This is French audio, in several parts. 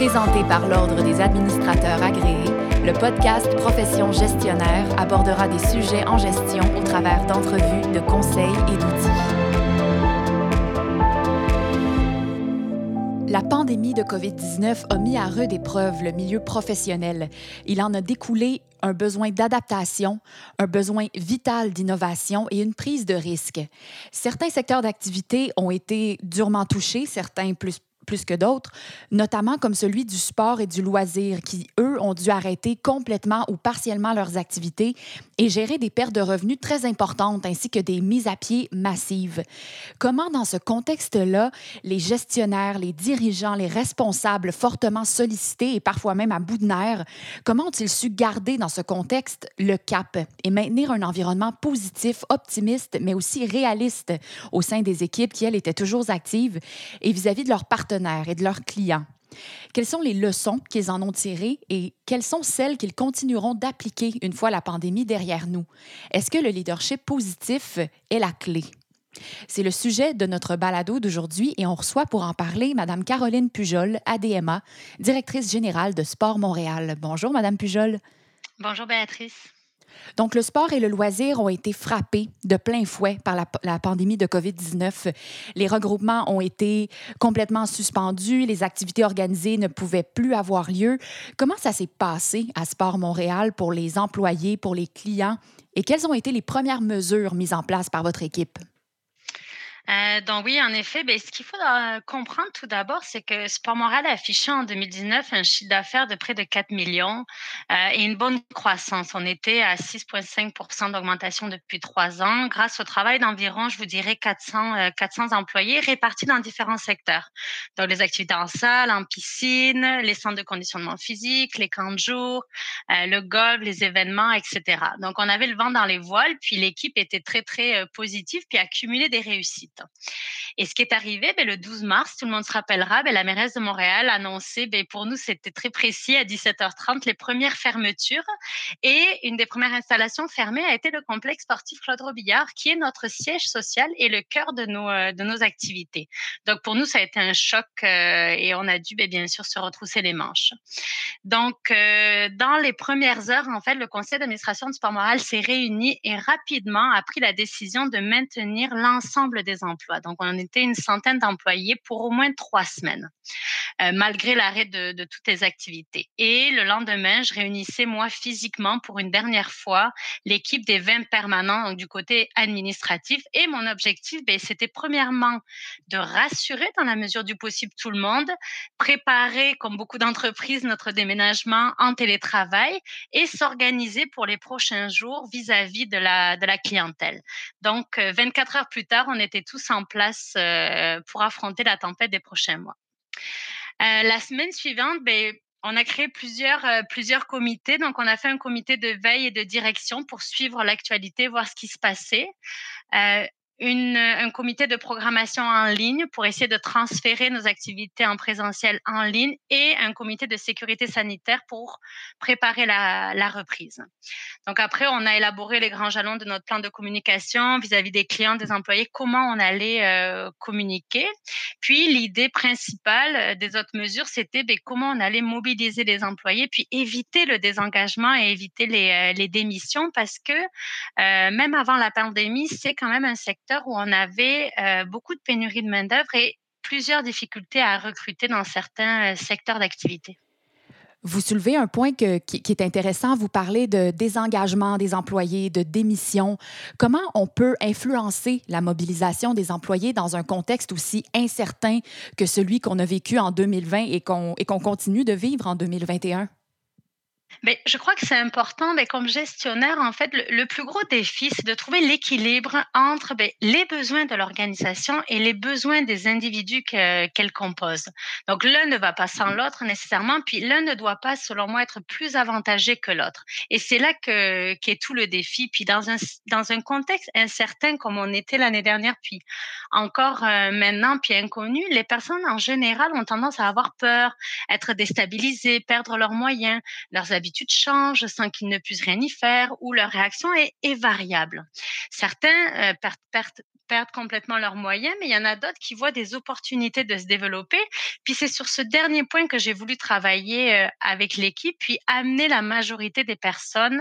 Présenté par l'Ordre des administrateurs agréés, le podcast Profession gestionnaire abordera des sujets en gestion au travers d'entrevues, de conseils et d'outils. La pandémie de COVID-19 a mis à rude épreuve le milieu professionnel. Il en a découlé un besoin d'adaptation, un besoin vital d'innovation et une prise de risque. Certains secteurs d'activité ont été durement touchés, certains plus plus que d'autres, notamment comme celui du sport et du loisir, qui, eux, ont dû arrêter complètement ou partiellement leurs activités et gérer des pertes de revenus très importantes ainsi que des mises à pied massives. Comment, dans ce contexte-là, les gestionnaires, les dirigeants, les responsables fortement sollicités et parfois même à bout de nerfs, comment ont-ils su garder dans ce contexte le cap et maintenir un environnement positif, optimiste, mais aussi réaliste au sein des équipes qui, elles, étaient toujours actives et vis-à-vis -vis de leurs partenaires et de leurs clients. Quelles sont les leçons qu'ils en ont tirées et quelles sont celles qu'ils continueront d'appliquer une fois la pandémie derrière nous? Est-ce que le leadership positif est la clé? C'est le sujet de notre balado d'aujourd'hui et on reçoit pour en parler Mme Caroline Pujol, ADMA, directrice générale de Sport Montréal. Bonjour, Mme Pujol. Bonjour, Béatrice. Donc, le sport et le loisir ont été frappés de plein fouet par la, pandémie de COVID-19. Les regroupements ont été complètement suspendus, les activités organisées ne pouvaient plus avoir lieu. Comment ça s'est passé à Sport Montréal pour les employés, pour les clients? Et quelles ont été les premières mesures mises en place par votre équipe? Euh, donc oui, en effet, ben, ce qu'il faut euh, comprendre tout d'abord, c'est que Sport Montréal a affiché en 2019 un chiffre d'affaires de près de 4 millions euh, et une bonne croissance. On était à 6,5 d'augmentation depuis trois ans grâce au travail d'environ, je vous dirais, 400, 400 employés répartis dans différents secteurs. Donc les activités en salle, en piscine, les centres de conditionnement physique, les camps de jour, le golf, les événements, etc. Donc on avait le vent dans les voiles, puis l'équipe était très, très positive, puis accumulé des réussites. Et ce qui est arrivé, ben, le 12 mars, tout le monde se rappellera, ben, la mairesse de Montréal a annoncé, ben, pour nous, c'était très précis, à 17h30, les premières fermetures. Et une des premières installations fermées a été le complexe sportif Claude Robillard, qui est notre siège social et le cœur de nos, euh, de nos activités. Donc, pour nous, ça a été un choc euh, et on a dû, bien sûr, se retrousser les manches. Donc, euh, dans les premières heures, en fait, le conseil d'administration du sport moral s'est réuni et rapidement a pris la décision de maintenir l'ensemble des emploi. Donc, on était une centaine d'employés pour au moins trois semaines, euh, malgré l'arrêt de, toutes les activités. Et le lendemain, je réunissais moi physiquement pour une dernière fois l'équipe des 20 permanents donc, du côté administratif. Et mon objectif, ben, c'était premièrement de rassurer dans la mesure du possible tout le monde, préparer, comme beaucoup d'entreprises, notre déménagement en télétravail et s'organiser pour les prochains jours vis-à-vis -vis de, la, de la clientèle. Donc, 24 euh, heures plus tard, on était tous en place pour affronter la tempête des prochains mois. La semaine suivante, ben, on a créé plusieurs comités. Donc, on a fait un comité de veille et de direction pour suivre l'actualité, voir ce qui se passait une, un comité de programmation en ligne pour essayer de transférer nos activités en présentiel en ligne et un comité de sécurité sanitaire pour préparer la, reprise. Donc après, on a élaboré les grands jalons de notre plan de communication vis-à-vis des clients, des employés, comment on allait euh, communiquer. Puis l'idée principale euh, des autres mesures, c'était ben, comment on allait mobiliser les employés, puis éviter le désengagement et éviter les, euh, démissions parce que euh, même avant la pandémie, c'est quand même un secteur où on avait euh, beaucoup de pénurie de main-d'œuvre et plusieurs difficultés à recruter dans certains euh, secteurs d'activité. Vous soulevez un point qui, est intéressant. Vous parlez de désengagement des employés, de démission. Comment on peut influencer la mobilisation des employés dans un contexte aussi incertain que celui qu'on a vécu en 2020 et qu'on continue de vivre en 2021? Mais je crois que c'est important, mais comme gestionnaire, en fait, le, plus gros défi, c'est de trouver l'équilibre entre ben, les besoins de l'organisation et les besoins des individus qu'elle compose. Donc, l'un ne va pas sans l'autre nécessairement, puis l'un ne doit pas, selon moi, être plus avantagé que l'autre. Et c'est là que qu'est tout le défi. Puis dans un dans un contexte incertain comme on était l'année dernière, puis encore euh, maintenant, puis inconnu, les personnes en général ont tendance à avoir peur, être déstabilisées, perdre leurs moyens, leurs habitudes changent sans qu'ils ne puissent rien y faire ou leur réaction est, variable. Certains euh, perdent, perdent complètement leurs moyens, mais il y en a d'autres qui voient des opportunités de se développer. Puis c'est sur ce dernier point que j'ai voulu travailler euh, avec l'équipe, puis amener la majorité des personnes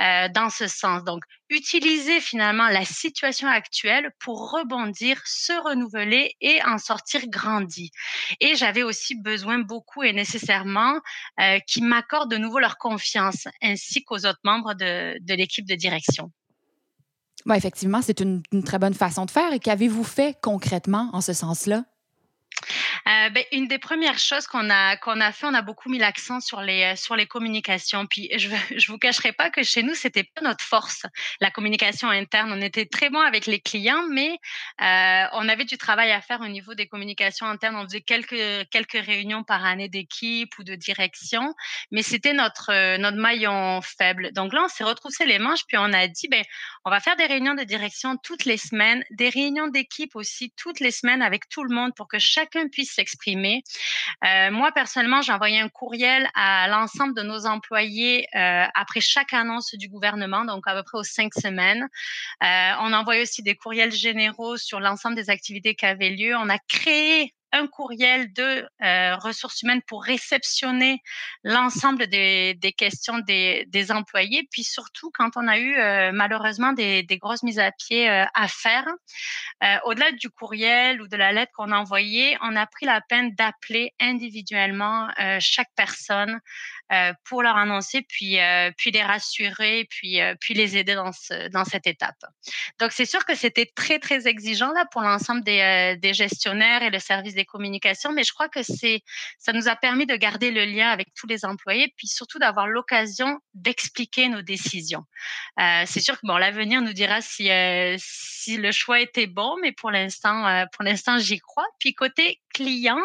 euh, dans ce sens. Donc, utiliser finalement la situation actuelle pour rebondir, se renouveler et en sortir grandi. Et j'avais aussi besoin beaucoup et nécessairement euh, qu'ils m'accordent de nouveau leur confiance, ainsi qu'aux autres membres de, de l'équipe de direction. Oui, effectivement, c'est une, très bonne façon de faire. Et qu'avez-vous fait concrètement en ce sens-là? Euh, ben, une des premières choses qu'on a qu'on a fait, on a beaucoup mis l'accent sur les euh, sur les communications. Puis je je vous cacherai pas que chez nous c'était pas notre force, la communication interne. On était très bon avec les clients, mais euh, on avait du travail à faire au niveau des communications internes. On faisait quelques quelques réunions par année d'équipe ou de direction, mais c'était notre notre maillon faible. Donc là, on s'est retroussé les manches puis on a dit ben on va faire des réunions de direction toutes les semaines, des réunions d'équipe aussi toutes les semaines avec tout le monde pour que chacun puisse s'exprimer. Euh, moi, personnellement, j'ai envoyé un courriel à l'ensemble de nos employés euh, après chaque annonce du gouvernement, donc à peu près aux cinq semaines. Euh, on a envoyé aussi des courriels généraux sur l'ensemble des activités qui avaient lieu. On a créé un courriel de euh, ressources humaines pour réceptionner l'ensemble des, questions des, employés. Puis surtout, quand on a eu euh, malheureusement des, grosses mises à pied euh, à faire, au-delà du courriel ou de la lettre qu'on a envoyée, on a pris la peine d'appeler individuellement chaque personne pour leur annoncer, puis, puis les rassurer, puis, puis les aider dans, ce, dans cette étape. Donc, c'est sûr que c'était très, très exigeant là pour l'ensemble des, des gestionnaires et le service des communications, mais je crois que c'est, ça nous a permis de garder le lien avec tous les employés, puis surtout d'avoir l'occasion d'expliquer nos décisions. Euh, c'est sûr que bon, l'avenir nous dira si, euh, si le choix était bon, mais pour l'instant, euh, pour l'instant, j'y crois. Puis côté client,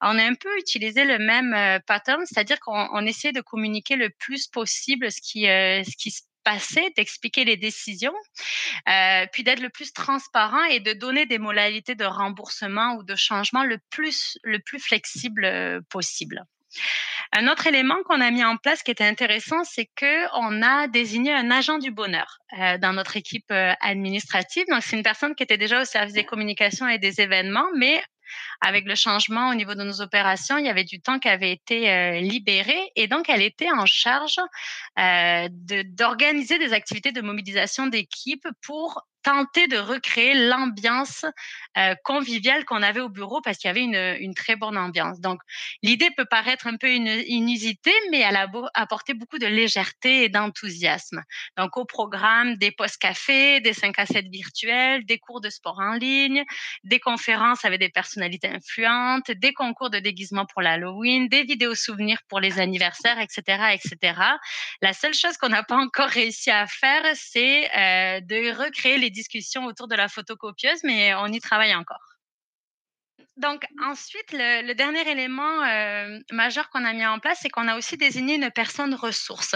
on a un peu utilisé le même euh, pattern, c'est-à-dire qu'on on essaie de communiquer le plus possible ce qui, euh, se passer, d'expliquer les décisions, euh, puis d'être le plus transparent et de donner des modalités de remboursement ou de changement le plus, le flexible possible. Un autre élément qu'on a mis en place qui était intéressant, c'est que on a désigné un agent du bonheur dans notre équipe administrative. Donc, c'est une personne qui était déjà au service des communications et des événements, mais avec le changement au niveau de nos opérations, il y avait du temps qui avait été euh, libéré et donc elle était en charge euh, d'organiser des activités de mobilisation d'équipe pour tenter de recréer l'ambiance euh, conviviale qu'on avait au bureau parce qu'il y avait une, très bonne ambiance. Donc, l'idée peut paraître un peu inusitée, mais elle a apporté beaucoup de légèreté et d'enthousiasme. Donc, au programme, des postes cafés, des 5 à 7 virtuels, des cours de sport en ligne, des conférences avec des personnalités influentes, des concours de déguisement pour l'Halloween, des vidéos souvenirs pour les anniversaires, etc., etc. La seule chose qu'on n'a pas encore réussi à faire, c'est euh, de recréer les discussions autour de la photocopieuse, mais on y travaille encore. Donc ensuite, le, le dernier élément euh, majeur qu'on a mis en place, c'est qu'on a aussi désigné une personne ressource.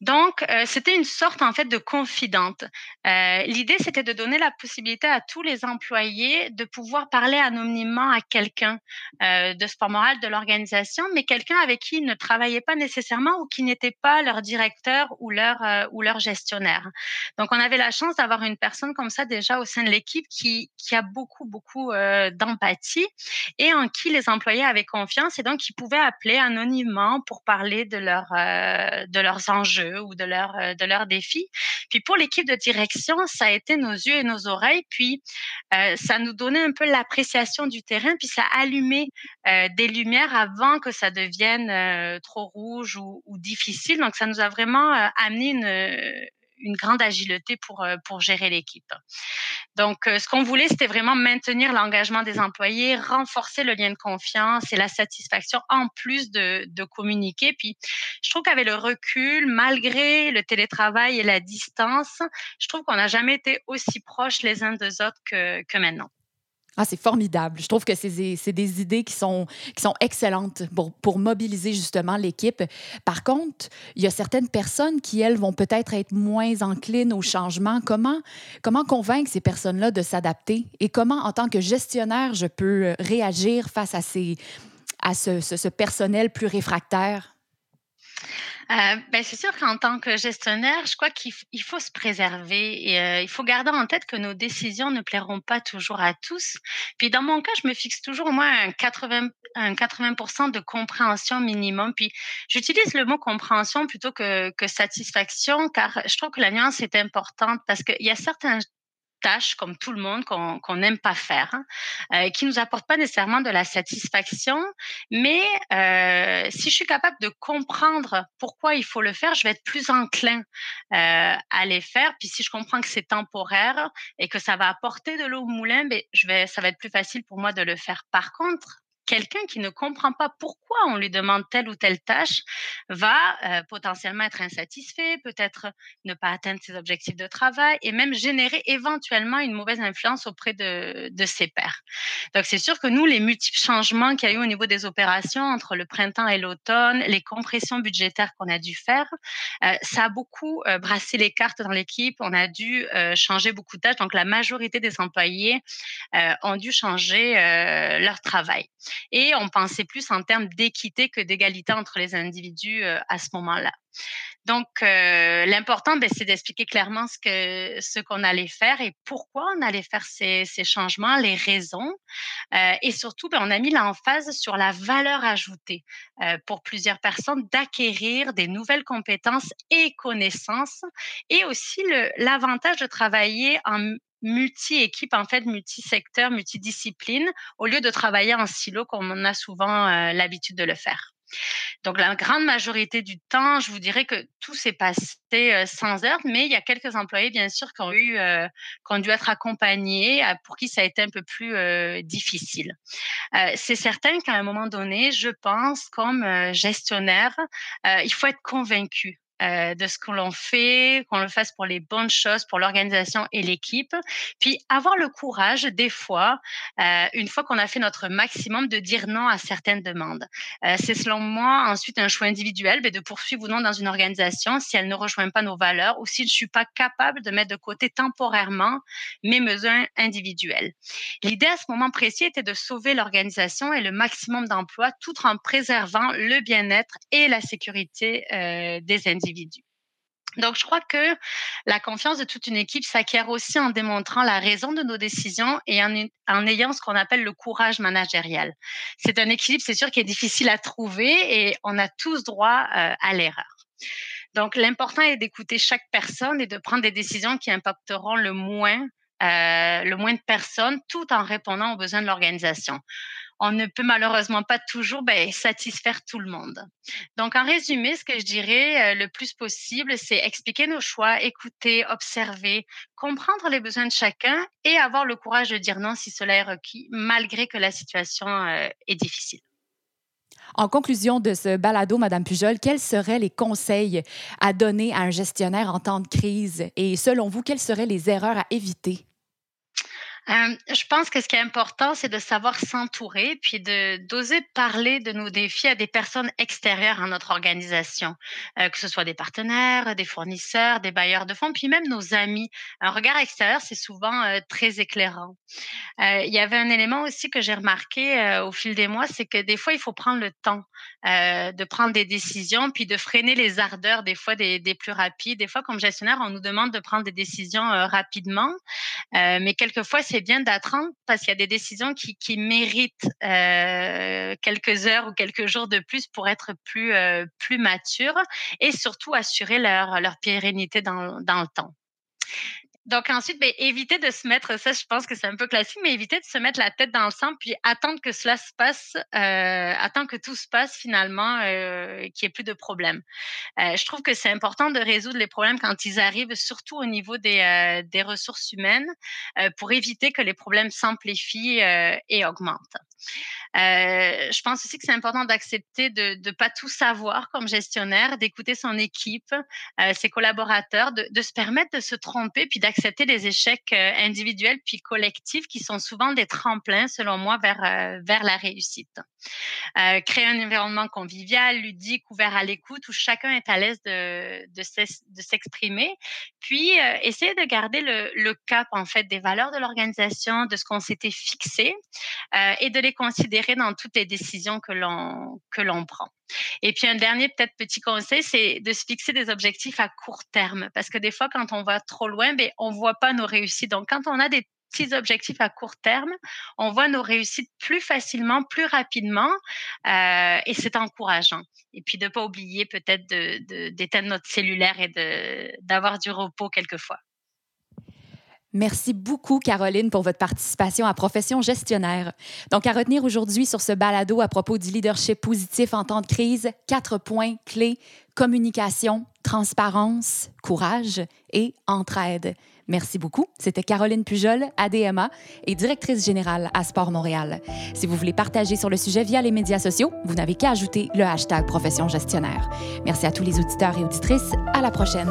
Donc euh, c'était une sorte en fait de confidente. Euh, L'idée c'était de donner la possibilité à tous les employés de pouvoir parler anonymement à quelqu'un euh, de sport moral de l'organisation, mais quelqu'un avec qui ils ne travaillaient pas nécessairement ou qui n'était pas leur directeur ou leur euh, ou leur gestionnaire. Donc on avait la chance d'avoir une personne comme ça déjà au sein de l'équipe qui qui a beaucoup beaucoup euh, d'empathie et en qui les employés avaient confiance et donc ils pouvaient appeler anonymement pour parler de, euh, de leurs enjeux ou de, euh, de leurs défis. Puis pour l'équipe de direction, ça a été nos yeux et nos oreilles, puis euh, ça nous donnait un peu l'appréciation du terrain, puis ça allumait des lumières avant que ça devienne trop rouge ou, difficile. Donc ça nous a vraiment amené une une grande agilité pour, euh, pour gérer l'équipe. Donc, euh, ce qu'on voulait, c'était vraiment maintenir l'engagement des employés, renforcer le lien de confiance et la satisfaction en plus de, de communiquer. Puis, je trouve qu'avec le recul, malgré le télétravail et la distance, je trouve qu'on n'a jamais été aussi proches les uns des autres que, que maintenant. Ah, c'est formidable. Je trouve que c'est des, des, idées qui sont, qui sont excellentes pour, pour mobiliser justement l'équipe. Par contre, il y a certaines personnes qui, elles, vont peut-être être moins enclines au changement. Comment, comment convaincre ces personnes-là de s'adapter? Et comment, en tant que gestionnaire, je peux réagir face à, ces, à ce, ce, ce personnel plus réfractaire? Heu, beh, c'est sûr qu'en tant que gestionnaire, je crois qu'il faut se préserver et heu, il faut garder en tête que nos décisions ne plairont pas toujours à tous. Puis dans mon cas, je me fixe toujours au moins un 80 un 80 de compréhension minimum. Puis j'utilise le mot compréhension plutôt que que satisfaction, car je trouve que la nuance est importante parce qu'il y a certains tâches comme tout le monde qu'on n'aime pas faire, hein, heu, qui nous apportent pas nécessairement de la satisfaction. Mais, heu, si je suis capable de comprendre pourquoi il faut le faire, je vais être plus enclin, heu, à les faire. Puis si je comprends que c'est temporaire et que ça va apporter de l'eau au moulin, beh, je vais ça va être plus facile pour moi de le faire. Par contre, quelqu'un qui ne comprend pas pourquoi on lui demande telle ou telle tâche va, heu, potentiellement être insatisfait, peut-être ne pas atteindre ses objectifs de travail et même générer éventuellement une mauvaise influence auprès de ses pairs. Donc c'est sûr que nous, les multiples changements qu'il y a eu au niveau des opérations entre le printemps et l'automne, les compressions budgétaires qu'on a dû faire, heu, ça a beaucoup, heu, brassé les cartes dans l'équipe. On a dû, changer beaucoup de tâches. Donc la majorité des employés, ont dû changer, leur travail et on pensait plus en termes d'équité que d'égalité entre les individus, heu, à ce moment-là. Donc, heu, l'important, beh, c'est d'expliquer clairement ce qu'on allait faire et pourquoi on allait faire ces changements, les raisons, heu et surtout, ben, on a mis l'emphase sur la valeur ajoutée, pour plusieurs personnes d'acquérir des nouvelles compétences et connaissances et aussi l'avantage de travailler en multi-équipe, en fait, multi-secteur, multidiscipline, au lieu de travailler en silo comme on a souvent, heu, l'habitude de le faire. Donc la grande majorité du temps, je vous dirais que tout s'est passé, heu, sans heurts, mais il y a quelques employés, bien sûr, qui ont eu, heu, qui ont dû être accompagnés, pour qui ça a été un peu plus, difficile. C'est certain qu'à un moment donné, je pense, comme, gestionnaire, il faut être convaincu, heu, de ce que l'on fait, qu'on le fasse pour les bonnes choses, pour l'organisation et l'équipe. Puis avoir le courage, des fois, heu, une fois qu'on a fait notre maximum, de dire non à certaines demandes. Heu, c'est selon moi ensuite un choix individuel, de poursuivre ou non dans une organisation si elle ne rejoint pas nos valeurs ou si je suis pas capable de mettre de côté temporairement mes besoins individuels. L'idée à ce moment précis était de sauver l'organisation et le maximum d'emplois tout en préservant le bien-être et la sécurité, des individus. Donc je crois que la confiance de toute une équipe s'acquiert aussi en démontrant la raison de nos décisions et en ay en ayant ce qu'on appelle le courage managérial. C'est un équilibre, c'est sûr, qui est difficile à trouver et on a tous droit, heu, à l'erreur. Donc l'important est d'écouter chaque personne et de prendre des décisions qui impacteront le moins, heu, le moins de personnes, tout en répondant aux besoins de l'organisation. On ne peut malheureusement pas toujours, beh, satisfaire tout le monde. Donc en résumé, ce que je dirais, heu, le plus possible, c'est expliquer nos choix, écouter, observer, comprendre les besoins de chacun et avoir le courage de dire non si cela est requis, malgré que la situation, heu, est difficile. En conclusion de ce balado, Madame Pujol, quels seraient les conseils à donner à un gestionnaire en temps de crise? Et selon vous, quelles seraient les erreurs à éviter? Hem, je pense que ce qui est important, c'est de savoir s'entourer, puis d'oser parler de nos défis à des personnes extérieures à notre organisation, heu, que ce soit des partenaires, des fournisseurs, des bailleurs de fonds, puis même nos amis. Un regard extérieur, c'est souvent, heu, très éclairant. Il y avait un élément aussi que j'ai remarqué, au fil des mois, c'est que des fois, il faut prendre le temps, de prendre des décisions, puis de freiner les ardeurs des fois des des plus rapides. Des fois, comme gestionnaire, on nous demande de prendre des décisions, rapidement, mais quelquefois, c'est bien d'attendre parce qu'il y a des décisions qui méritent, heu, quelques heures ou quelques jours de plus pour être plus, plus matures et surtout assurer leur pérennité dans le temps. Donc ensuite, beh, éviter de se mettre ça, je pense que c'est un peu classique, mais éviter de se mettre la tête dans le sang, puis attendre que cela se passe, heu, attendre que tout se passe finalement, heu, qu'il y ait plus de problèmes. Heu, je trouve que c'est important de résoudre les problèmes quand ils arrivent, surtout au niveau des, heu, des ressources humaines, pour éviter que les problèmes s'amplifient, et augmentent. Je pense aussi que c'est important d'accepter de de pas tout savoir comme gestionnaire, d'écouter son équipe, ses collaborateurs, de se permettre de se tromper, puis d'accepter les échecs, heu, individuels puis collectifs qui sont souvent des tremplins selon moi vers, vers la réussite. Heu, créer un environnement convivial, ludique, ouvert à l'écoute, où chacun est à l'aise de s'exprimer. Puis, essayer de garder le cap, en fait, des valeurs de l'organisation, de ce qu'on s'était fixé, et de les considérer dans toutes les décisions que l'on prend. Et puis un dernier peut-être petit conseil, c'est de se fixer des objectifs à court terme. Parce que des fois, quand on va trop loin, ben, on ne voit pas nos réussites. Donc, quand on a des petits objectifs à court terme, on voit nos réussites plus facilement, plus rapidement, euh, et c'est encourageant. Et puis de ne pas oublier peut-être d'éteindre notre cellulaire et d'avoir du repos quelquefois. Merci beaucoup, Caroline, pour votre participation à Profession gestionnaire. Donc, à retenir aujourd'hui sur ce balado à propos du leadership positif en temps de crise, quatre points clés communication, transparence, courage et entraide. Merci beaucoup. C'était Caroline Pujol, ADMA et directrice générale à Sport Montréal. Si vous voulez partager sur le sujet via les médias sociaux, vous n'avez qu'à ajouter le hashtag Profession gestionnaire. Merci à tous les auditeurs et auditrices. À la prochaine.